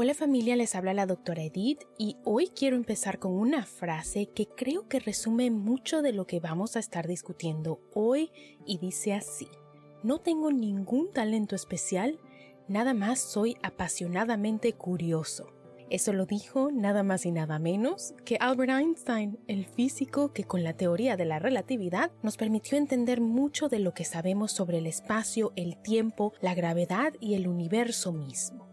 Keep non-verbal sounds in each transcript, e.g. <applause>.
Hola familia, les habla la doctora Edith y hoy quiero empezar con una frase que creo que resume mucho de lo que vamos a estar discutiendo hoy y dice así, no tengo ningún talento especial, nada más soy apasionadamente curioso. Eso lo dijo nada más y nada menos que Albert Einstein, el físico que con la teoría de la relatividad nos permitió entender mucho de lo que sabemos sobre el espacio, el tiempo, la gravedad y el universo mismo.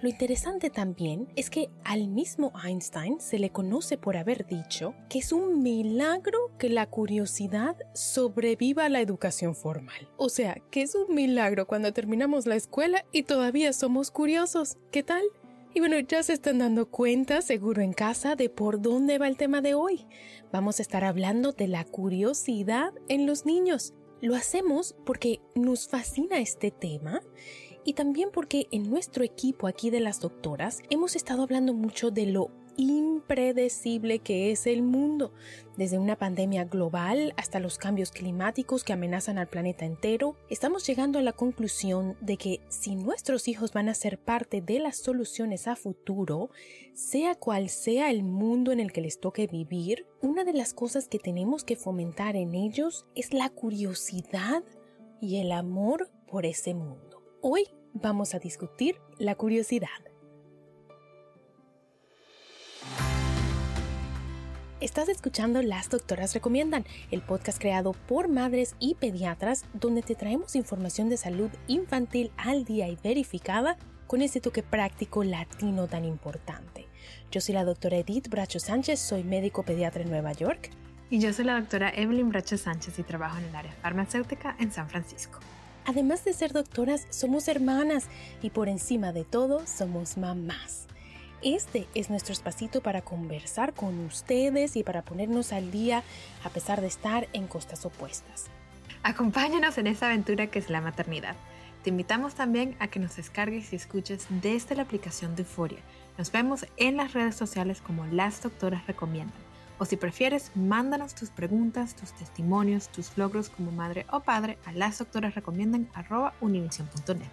Lo interesante también es que al mismo Einstein se le conoce por haber dicho que es un milagro que la curiosidad sobreviva a la educación formal. O sea, que es un milagro cuando terminamos la escuela y todavía somos curiosos. ¿Qué tal? Y bueno, ya se están dando cuenta, seguro en casa, de por dónde va el tema de hoy. Vamos a estar hablando de la curiosidad en los niños. Lo hacemos porque nos fascina este tema y también porque en nuestro equipo aquí de las doctoras hemos estado hablando mucho de lo impredecible que es el mundo, desde una pandemia global hasta los cambios climáticos que amenazan al planeta entero, estamos llegando a la conclusión de que si nuestros hijos van a ser parte de las soluciones a futuro, sea cual sea el mundo en el que les toque vivir, una de las cosas que tenemos que fomentar en ellos es la curiosidad y el amor por ese mundo. Hoy vamos a discutir la curiosidad. Estás escuchando Las Doctoras Recomiendan, el podcast creado por madres y pediatras donde te traemos información de salud infantil al día y verificada con ese toque práctico latino tan importante. Yo soy la doctora Edith Bracho Sánchez, soy médico pediatra en Nueva York. Y yo soy la doctora Evelyn Bracho Sánchez y trabajo en el área farmacéutica en San Francisco. Además de ser doctoras, somos hermanas y por encima de todo somos mamás. Este es nuestro espacito para conversar con ustedes y para ponernos al día a pesar de estar en costas opuestas. Acompáñanos en esta aventura que es la maternidad. Te invitamos también a que nos descargues y escuches desde la aplicación de Euforia. Nos vemos en las redes sociales como Las Doctoras Recomiendan. O si prefieres, mándanos tus preguntas, tus testimonios, tus logros como madre o padre a lasdoctorasrecomiendan.univision.net.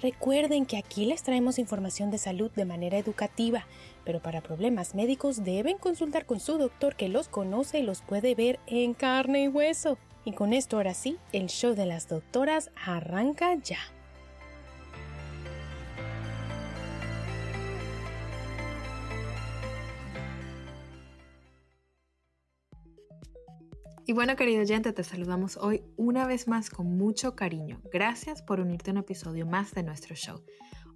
Recuerden que aquí les traemos información de salud de manera educativa, pero para problemas médicos deben consultar con su doctor que los conoce y los puede ver en carne y hueso. Y con esto ahora sí, el show de las doctoras arranca ya. Y bueno, querido oyente, te saludamos hoy una vez más con mucho cariño. Gracias por unirte a un episodio más de nuestro show.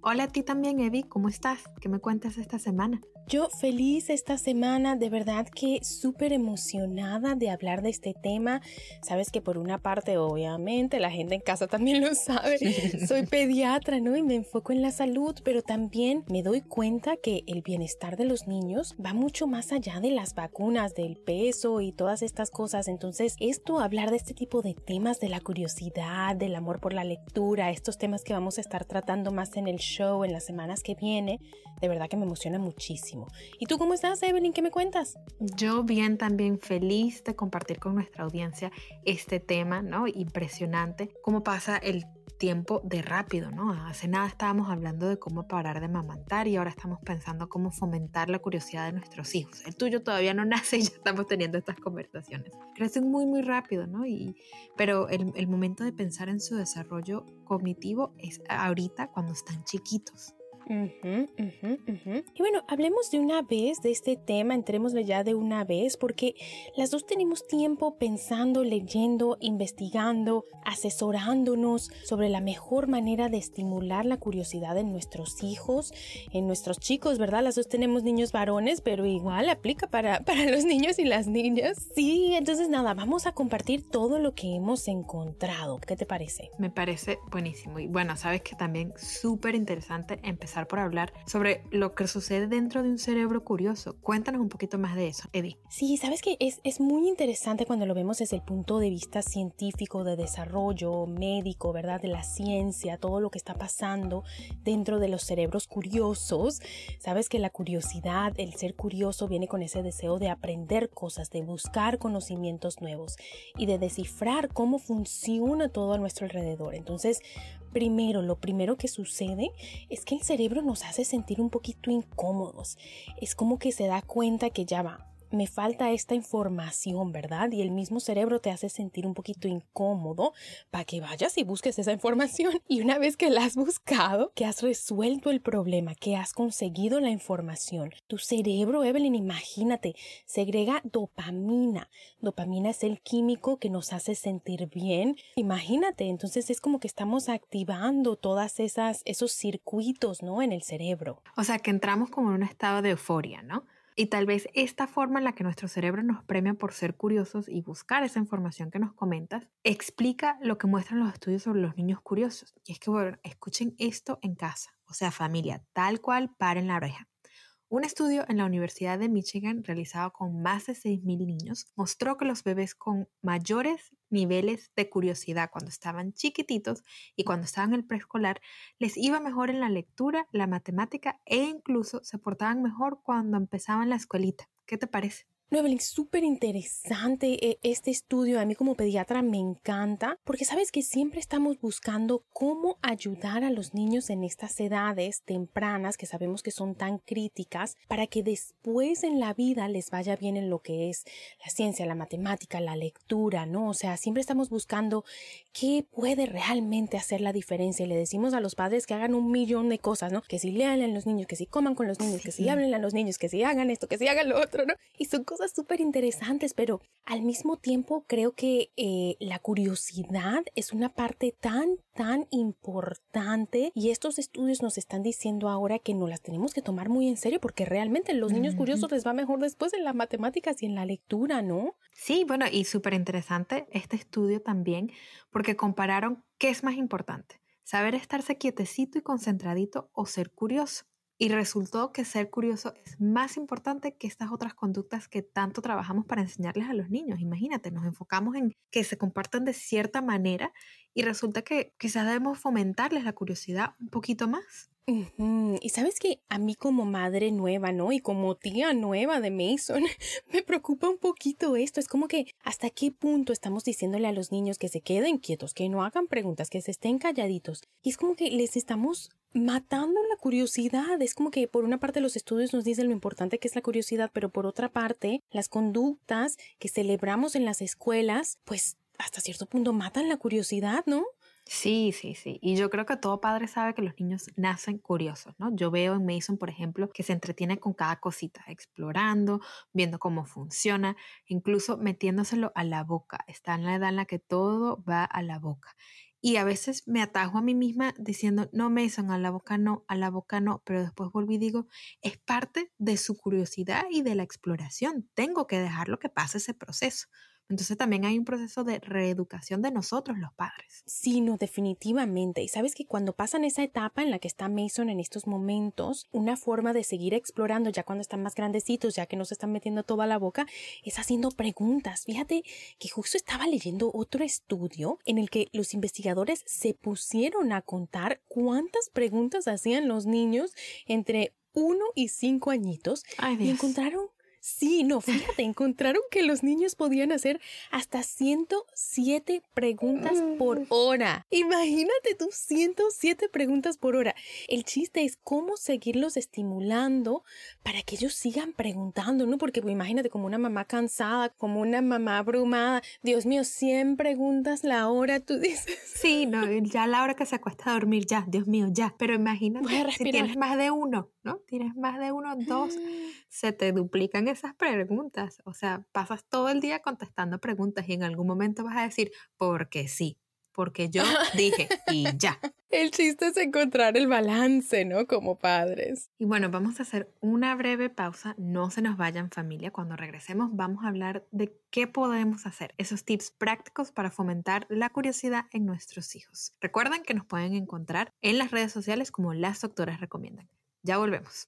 Hola a ti también, Evi, ¿cómo estás? ¿Qué me cuentas esta semana? Yo feliz esta semana, de verdad que súper emocionada de hablar de este tema. Sabes que por una parte, obviamente, la gente en casa también lo sabe, <laughs> soy pediatra, ¿no? Y me enfoco en la salud, pero también me doy cuenta que el bienestar de los niños va mucho más allá de las vacunas, del peso y todas estas cosas. Entonces, esto, hablar de este tipo de temas, de la curiosidad, del amor por la lectura, estos temas que vamos a estar tratando más en el show en las semanas que viene, de verdad que me emociona muchísimo. ¿Y tú cómo estás, Evelyn? ¿Qué me cuentas? Yo bien también feliz de compartir con nuestra audiencia este tema, ¿no? Impresionante cómo pasa el tiempo de rápido, ¿no? Hace nada estábamos hablando de cómo parar de mamantar y ahora estamos pensando cómo fomentar la curiosidad de nuestros hijos. El tuyo todavía no <laughs> nace y ya estamos teniendo estas conversaciones. Crecen muy, muy rápido, ¿no? Y, pero el, el momento de pensar en su desarrollo cognitivo es ahorita cuando están chiquitos. Y bueno, hablemos de una vez de este tema, entrémosle ya de una vez, porque las dos tenemos tiempo pensando, leyendo, investigando, asesorándonos sobre la mejor manera de estimular la curiosidad en nuestros hijos, en nuestros chicos, ¿verdad? Las dos tenemos niños varones, pero igual aplica para, <laughs> para los niños y las niñas. Sí, entonces nada, vamos a compartir todo lo que hemos encontrado. ¿Qué te parece? Me parece buenísimo. Y bueno, sabes que también súper interesante empezar por hablar sobre lo que sucede dentro de un cerebro curioso. Cuéntanos un poquito más de eso, Eddie. Sí, sabes que es, es muy interesante cuando lo vemos desde el punto de vista científico, de desarrollo, médico, ¿verdad? De la ciencia, todo lo que está pasando dentro de los cerebros curiosos. Sabes que la curiosidad, el ser curioso viene con ese deseo de aprender cosas, de buscar conocimientos nuevos y de descifrar cómo funciona todo a nuestro alrededor. Entonces, primero, lo primero que sucede es que el cerebro nos hace sentir un poquito incómodos. Es como que se da cuenta que ya va, me falta esta información, ¿verdad? Y el mismo cerebro te hace sentir un poquito incómodo para que vayas y busques esa información. <laughs> Y una vez que la has buscado, que has resuelto el problema, que has conseguido la información, tu cerebro, Evelyn, imagínate, segrega dopamina. Dopamina es el químico que nos hace sentir bien. Imagínate, entonces es como que estamos activando todas esas esos circuitos, ¿no? En el cerebro. O sea, que entramos como en un estado de euforia, ¿no? Y tal vez esta forma en la que nuestro cerebro nos premia por ser curiosos y buscar esa información que nos comentas, explica lo que muestran los estudios sobre los niños curiosos. Y es que, bueno, escuchen esto en casa, o sea, familia, tal cual, paren la oreja. Un estudio en la Universidad de Michigan realizado con más de 6.000 niños mostró que los bebés con mayores niveles de curiosidad cuando estaban chiquititos y cuando estaban en el preescolar les iba mejor en la lectura, la matemática e incluso se portaban mejor cuando empezaban la escuelita. ¿Qué te parece? No, Evelyn, súper interesante eh, este estudio. A mí como pediatra me encanta porque sabes que siempre estamos buscando cómo ayudar a los niños en estas edades tempranas que sabemos que son tan críticas para que después en la vida les vaya bien en lo que es la ciencia, la matemática, la lectura, ¿no? O sea, siempre estamos buscando qué puede realmente hacer la diferencia y le decimos a los padres que hagan un millón de cosas, ¿no? Que si lean a los niños, que si coman con los niños, que si hablen a los niños, que si hagan esto, que si hagan lo otro, ¿no? Y son cosas súper interesantes, pero al mismo tiempo creo que eh, la curiosidad es una parte tan, tan importante y estos estudios nos están diciendo ahora que no las tenemos que tomar muy en serio porque realmente los niños curiosos les va mejor después en las matemáticas y en la lectura, ¿no? Sí, bueno, y súper interesante este estudio también porque compararon qué es más importante, saber estarse quietecito y concentradito o ser curioso. Y resultó que ser curioso es más importante que estas otras conductas que tanto trabajamos para enseñarles a los niños. Imagínate, nos enfocamos en que se compartan de cierta manera y resulta que quizás debemos fomentarles la curiosidad un poquito más. Y sabes que a mí como madre nueva, ¿no? Y como tía nueva de Mason, <laughs> me preocupa un poquito esto. Es como que hasta qué punto estamos diciéndole a los niños que se queden quietos, que no hagan preguntas, que se estén calladitos. Y es como que les estamos matando la curiosidad. Es como que por una parte los estudios nos dicen lo importante que es la curiosidad, pero por otra parte las conductas que celebramos en las escuelas, pues hasta cierto punto matan la curiosidad, ¿no? Sí, sí, sí. Y yo creo que todo padre sabe que los niños nacen curiosos, ¿no? Yo veo en Mason, por ejemplo, que se entretiene con cada cosita, explorando, viendo cómo funciona, incluso metiéndoselo a la boca. Está en la edad en la que todo va a la boca. Y a veces me atajo a mí misma diciendo, no, Mason, a la boca no, a la boca no, pero después volví y digo, es parte de su curiosidad y de la exploración. Tengo que dejarlo que pase ese proceso. Entonces también hay un proceso de reeducación de nosotros los padres. Sí, no, definitivamente. Y sabes que cuando pasan esa etapa en la que está Mason en estos momentos, una forma de seguir explorando ya cuando están más grandecitos, ya que no se están metiendo toda la boca, es haciendo preguntas. Fíjate que justo estaba leyendo otro estudio en el que los investigadores se pusieron a contar cuántas preguntas hacían los niños entre uno y cinco añitos y encontraron Sí, no, fíjate, encontraron que los niños podían hacer hasta 107 preguntas por hora. Imagínate tú, 107 preguntas por hora. El chiste es cómo seguirlos estimulando para que ellos sigan preguntando, ¿no? Porque pues, imagínate como una mamá cansada, como una mamá abrumada. Dios mío, 100 preguntas la hora, tú dices. Sí, no, <laughs> ya la hora que se acuesta a dormir, ya, Dios mío, ya. Pero imagínate si tienes más de uno, ¿no? Tienes más de uno, dos, se te duplican esas preguntas. O sea, pasas todo el día contestando preguntas y en algún momento vas a decir, porque sí, porque yo <laughs> dije y ya. El chiste es encontrar el balance, ¿no? Como padres. Y bueno, vamos a hacer una breve pausa. No se nos vayan familia. Cuando regresemos vamos a hablar de qué podemos hacer. Esos tips prácticos para fomentar la curiosidad en nuestros hijos. Recuerden que nos pueden encontrar en las redes sociales como las doctoras recomiendan. Ya volvemos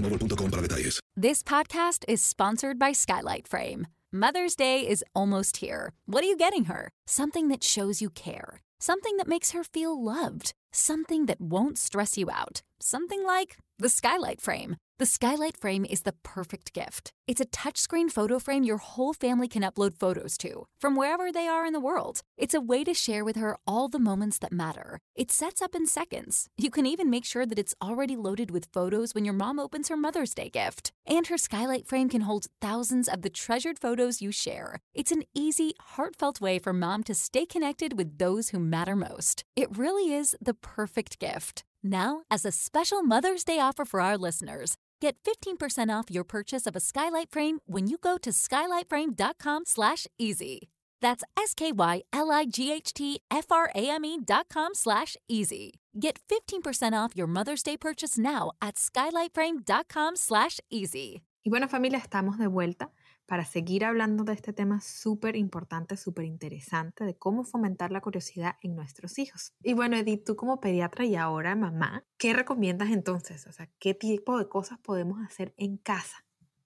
para detalles. This podcast is sponsored by Skylight Frame. Mother's Day is almost here. What are you getting her? Something that shows you care. Something that makes her feel loved. Something that won't stress you out. Something like the Skylight Frame. The Skylight Frame is the perfect gift. It's a touchscreen photo frame your whole family can upload photos to, from wherever they are in the world. It's a way to share with her all the moments that matter. It sets up in seconds. You can even make sure that it's already loaded with photos when your mom opens her Mother's Day gift. And her Skylight Frame can hold thousands of the treasured photos you share. It's an easy, heartfelt way for mom to stay connected with those who matter most. It really is the perfect gift. Now, as a special Mother's Day offer for our listeners, Get 15% off your purchase of a skylight frame when you go to skylightframe.com slash easy. That's S-K-Y-L-I-G-H-T-F-R-A-M-E dot com slash easy. Get 15% off your Mother's Day purchase now at skylightframe.com slash easy. Y bueno, familia, estamos de vuelta. Para seguir hablando de este tema súper importante, súper interesante, de cómo fomentar la curiosidad en nuestros hijos. Y bueno, Edith, tú como pediatra y ahora mamá, ¿qué recomiendas entonces? O sea, ¿qué tipo de cosas podemos hacer en casa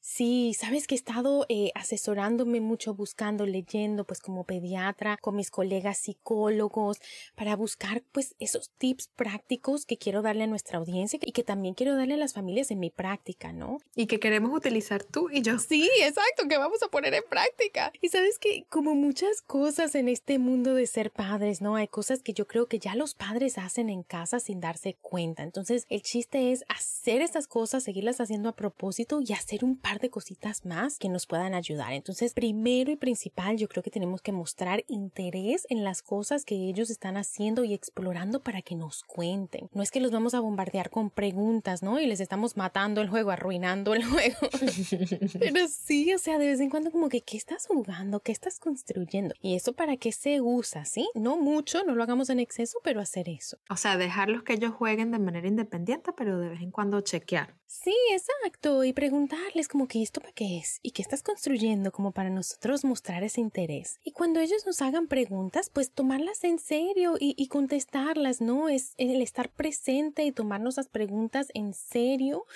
Sí, sabes que he estado eh, asesorándome mucho, buscando, leyendo, pues como pediatra, con mis colegas psicólogos, para buscar pues esos tips prácticos que quiero darle a nuestra audiencia y que también quiero darle a las familias en mi práctica, ¿no? Y que queremos utilizar tú y yo. Sí, exacto, que vamos a poner en práctica. Y sabes que como muchas cosas en este mundo de ser padres, ¿no? Hay cosas que yo creo que ya los padres hacen en casa sin darse cuenta. Entonces, el chiste es hacer estas cosas, seguirlas haciendo a propósito y hacer un par de cositas más que nos puedan ayudar. Entonces, primero y principal, yo creo que tenemos que mostrar interés en las cosas que ellos están haciendo y explorando para que nos cuenten. No es que los vamos a bombardear con preguntas, ¿no? Y les estamos matando el juego, arruinando el juego. <laughs> Pero sí, o sea, de vez en cuando como que, ¿qué estás jugando? ¿Qué estás construyendo? Y eso para qué se usa, ¿sí? No mucho, no lo hagamos en exceso, pero hacer eso. O sea, dejarlos que ellos jueguen de manera independiente, pero de vez en cuando chequear. Sí, exacto. Y preguntarles como que esto para qué es y qué estás construyendo como para nosotros mostrar ese interés. Y cuando ellos nos hagan preguntas, pues tomarlas en serio y, y contestarlas, ¿no? Es el estar presente y tomarnos las preguntas en serio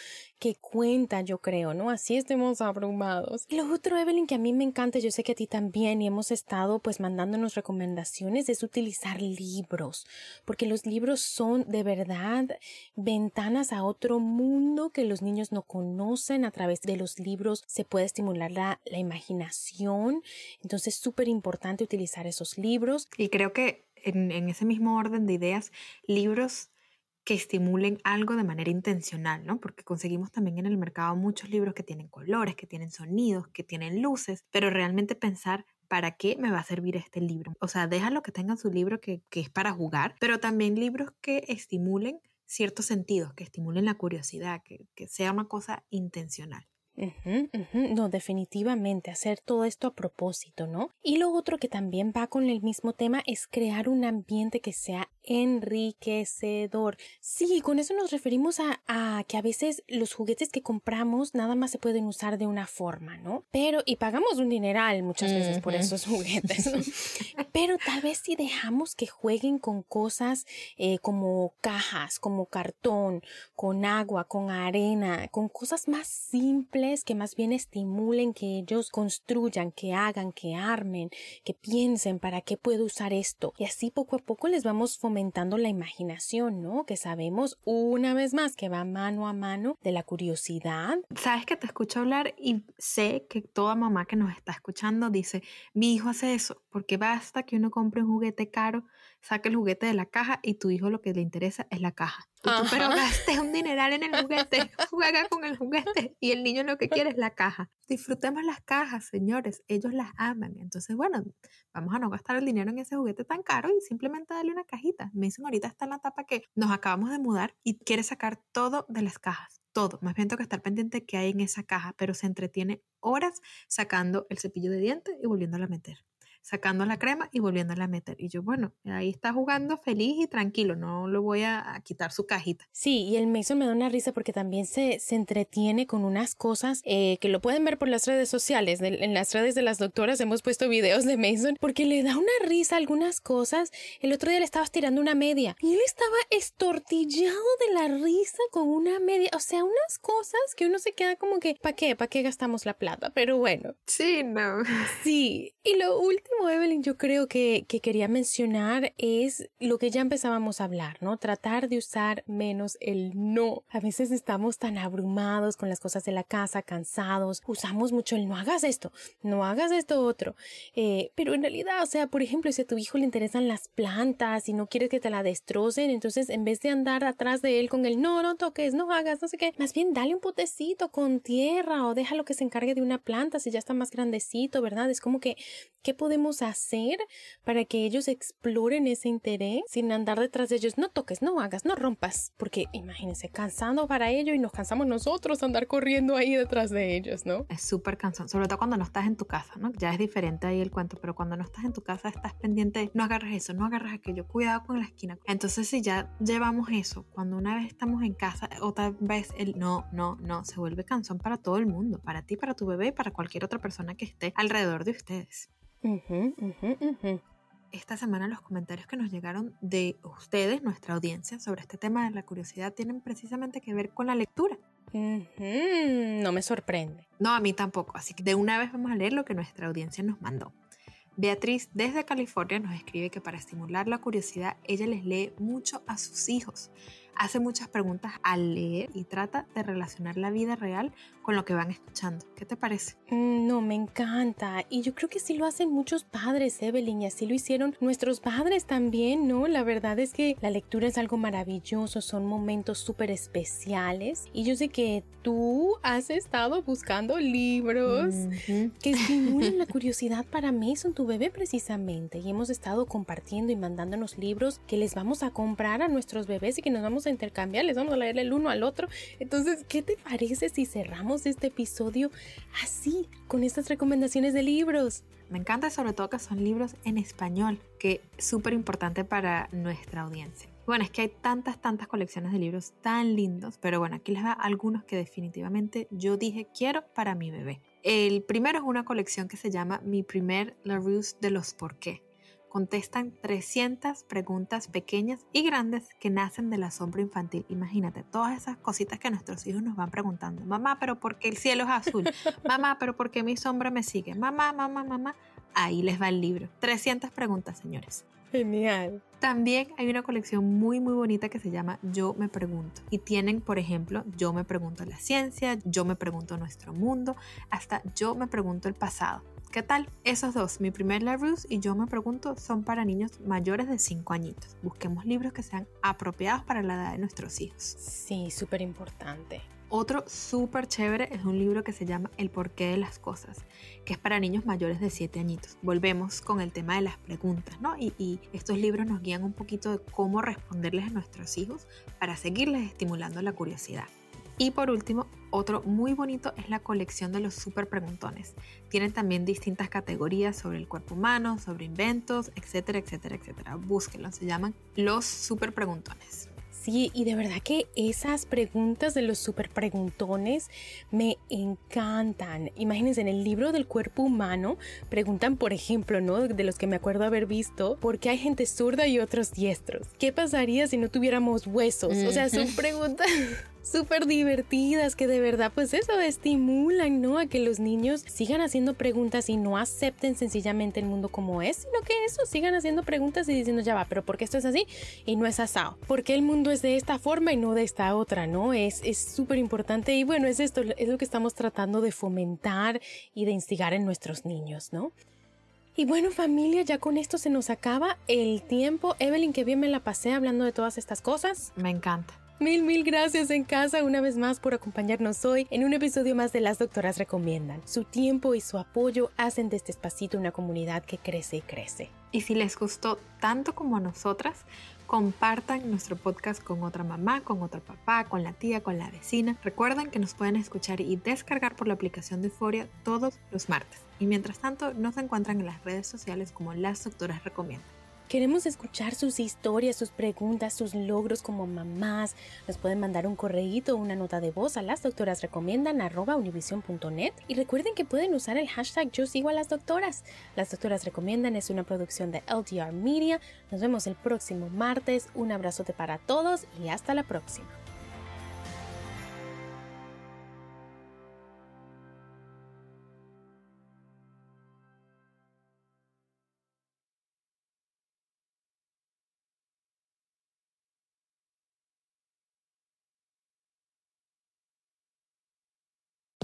que cuenta, yo creo, ¿no? Así estemos abrumados. Y lo otro, Evelyn, que a mí me encanta, yo sé que a ti también, y hemos estado pues mandándonos recomendaciones, es utilizar libros, porque los libros son de verdad ventanas a otro mundo que los niños no conocen. A través de los libros se puede estimular la, la imaginación. Entonces, es súper importante utilizar esos libros. Y creo que en, en ese mismo orden de ideas, libros que estimulen algo de manera intencional, ¿no? Porque conseguimos también en el mercado muchos libros que tienen colores, que tienen sonidos, que tienen luces, pero realmente pensar ¿para qué me va a servir este libro? O sea, déjalo que tengan su libro que, que, es para jugar, pero también libros que estimulen ciertos sentidos, que estimulen la curiosidad, que, que sea una cosa intencional. No, definitivamente, hacer todo esto a propósito, ¿no? Y lo otro que también va con el mismo tema es crear un ambiente que sea enriquecedor. Sí, con eso nos referimos a, a, que a veces los juguetes que compramos nada más se pueden usar de una forma, ¿no? Pero, y pagamos un dineral muchas veces por esos juguetes, ¿no? <laughs> Pero tal vez si dejamos que jueguen con cosas eh, como cajas, como cartón, con agua, con arena, con cosas más simples que más bien estimulen que ellos construyan, que hagan, que armen, que piensen para qué puedo usar esto. Y así poco a poco les vamos fomentando la imaginación, ¿no? Que sabemos una vez más que va mano a mano de la curiosidad. Sabes que te escucho hablar y sé que toda mamá que nos está escuchando dice, mi hijo hace eso, porque basta que uno compre un juguete caro, saque el juguete de la caja y tu hijo lo que le interesa es la caja. Tú, pero gaste un dineral en el juguete, <laughs> juega con el juguete y el niño lo que quiere es la caja. Disfrutemos las cajas, señores, ellos las aman. Entonces, bueno, vamos a no gastar el dinero en ese juguete tan caro y simplemente darle una cajita. Me dicen ahorita está en la etapa que nos acabamos de mudar y quiere sacar todo de las cajas. Todo, más bien tengo que estar pendiente de qué hay en esa caja, pero se entretiene horas sacando el cepillo de dientes y volviéndola a meter sacando la crema y volviéndola a meter. Y yo, bueno, ahí está jugando feliz y tranquilo, no lo voy a, quitar su cajita. Sí, y el Mason me da una risa porque también se, se entretiene con unas cosas eh, que lo pueden ver por las redes sociales. en las redes de las doctoras hemos puesto videos de Mason porque le da una risa algunas cosas. El otro día le estabas tirando una media y él estaba estortillado de la risa con una media. O sea, unas cosas que uno se queda como que, ¿para qué? ¿Para qué gastamos la plata? Pero bueno. Sí, no. Sí. Y lo último Evelyn, yo creo que, que, quería mencionar es lo que ya empezábamos a hablar, ¿no? Tratar de usar menos el no. A veces estamos tan abrumados con las cosas de la casa, cansados, usamos mucho el no hagas esto, no hagas esto otro. Eh, pero en realidad, o sea, por ejemplo, si a tu hijo le interesan las plantas y no quieres que te la destrocen, entonces en vez de andar atrás de él con el no, no toques, no hagas, no sé qué, más bien dale un potecito con tierra o déjalo que se encargue de una planta si ya está más grandecito, ¿verdad? Es como que, ¿qué podemos hacer para que ellos exploren ese interés sin andar detrás de ellos? No toques, no hagas, no rompas, porque imagínense, cansando para ello y nos cansamos nosotros andar corriendo ahí detrás de ellos, ¿no? Es súper cansón, sobre todo cuando no estás en tu casa, ¿no? Ya es diferente ahí el cuento, pero cuando no estás en tu casa estás pendiente, no agarras eso, no agarras aquello, cuidado con la esquina. Entonces si ya llevamos eso, cuando una vez estamos en casa, otra vez el no, no, no, se vuelve cansón para todo el mundo, para ti, para tu bebé para cualquier otra persona que esté alrededor de ustedes. Esta semana los comentarios que nos llegaron de ustedes, nuestra audiencia, sobre este tema de la curiosidad tienen precisamente que ver con la lectura. No me sorprende. No, a mí tampoco. Así que de una vez vamos a leer lo que nuestra audiencia nos mandó. Beatriz desde California nos escribe que para estimular la curiosidad ella les lee mucho a sus hijos hace muchas preguntas al leer y trata de relacionar la vida real con lo que van escuchando. ¿Qué te parece? Mm, no, me encanta. Y yo creo que sí lo hacen muchos padres, Evelyn, y así lo hicieron nuestros padres también, ¿no? La verdad es que la lectura es algo maravilloso, son momentos súper especiales. Y yo sé que tú has estado buscando libros que estimulen la <laughs> curiosidad para Mason, tu bebé precisamente. Y hemos estado compartiendo y mandándonos libros que les vamos a comprar a nuestros bebés y que nos vamos a intercambiar, les vamos a leer el uno al otro. Entonces, ¿qué te parece si cerramos este episodio así, con estas recomendaciones de libros? Me encanta sobre todo que son libros en español, que es súper importante para nuestra audiencia. Bueno, es que hay tantas, tantas colecciones de libros tan lindos, pero bueno, aquí les va algunos que definitivamente yo dije quiero para mi bebé. El primero es una colección que se llama Mi primer La Ruse de los por qué contestan 300 preguntas pequeñas y grandes que nacen del asombro infantil. Imagínate, todas esas cositas que nuestros hijos nos van preguntando. Mamá, pero ¿por qué el cielo es azul? Mamá, pero ¿por qué mi sombra me sigue? Mamá, mamá, mamá. Ahí les va el libro. 300 preguntas, señores. Genial. También hay una colección muy muy bonita que se llama Yo me pregunto. Y tienen, por ejemplo, Yo me pregunto la ciencia, Yo me pregunto nuestro mundo, hasta Yo me pregunto el pasado ¿Qué tal? Esos dos, mi primer Larus y yo me pregunto, son para niños mayores de 5 añitos. Busquemos libros que sean apropiados para la edad de nuestros hijos. Sí, súper importante. Otro súper chévere es un libro que se llama El porqué de las cosas, que es para niños mayores de 7 añitos. Volvemos con el tema de las preguntas, ¿no? Y, y, estos libros nos guían un poquito de cómo responderles a nuestros hijos para seguirles estimulando la curiosidad. Y por último, otro muy bonito es la colección de los super preguntones. Tienen también distintas categorías sobre el cuerpo humano, sobre inventos, etcétera, etcétera, etcétera. Búsquenlos, se llaman los super preguntones. Sí, y de verdad que esas preguntas de los super preguntones me encantan. Imagínense, en el libro del cuerpo humano preguntan, por ejemplo, ¿no? De los que me acuerdo haber visto, ¿por qué hay gente zurda y otros diestros? ¿Qué pasaría si no tuviéramos huesos? O sea, son preguntas súper divertidas que de verdad pues eso estimulan, ¿no? A que los niños sigan haciendo preguntas y no acepten sencillamente el mundo como es, sino que eso, sigan haciendo preguntas y diciendo ya va, pero ¿por qué esto es así y no es asado? ¿Por qué el mundo es de esta forma y no de esta otra, ¿no? Es súper importante y bueno, es esto, es lo que estamos tratando de fomentar y de instigar en nuestros niños, ¿no? Y bueno familia, ya con esto se nos acaba el tiempo. Evelyn, que bien me la pasé hablando de todas estas cosas. Me encanta. Mil, mil gracias en casa una vez más por acompañarnos hoy en un episodio más de Las Doctoras Recomiendan. Su tiempo y su apoyo hacen de este espacito una comunidad que crece y crece. Y si les gustó tanto como a nosotras, compartan nuestro podcast con otra mamá, con otro papá, con la tía, con la vecina. Recuerden que nos pueden escuchar y descargar por la aplicación de Euforia todos los martes. Y mientras tanto, nos encuentran en las redes sociales como Las Doctoras Recomiendan. Queremos escuchar sus historias, sus preguntas, sus logros como mamás. Nos pueden mandar un correíto o una nota de voz a las doctoras recomiendan univision.net y recuerden que pueden usar el hashtag yo sigo a las doctoras. Las doctoras recomiendan es una producción de LDR Media. Nos vemos el próximo martes. Un abrazote para todos y hasta la próxima.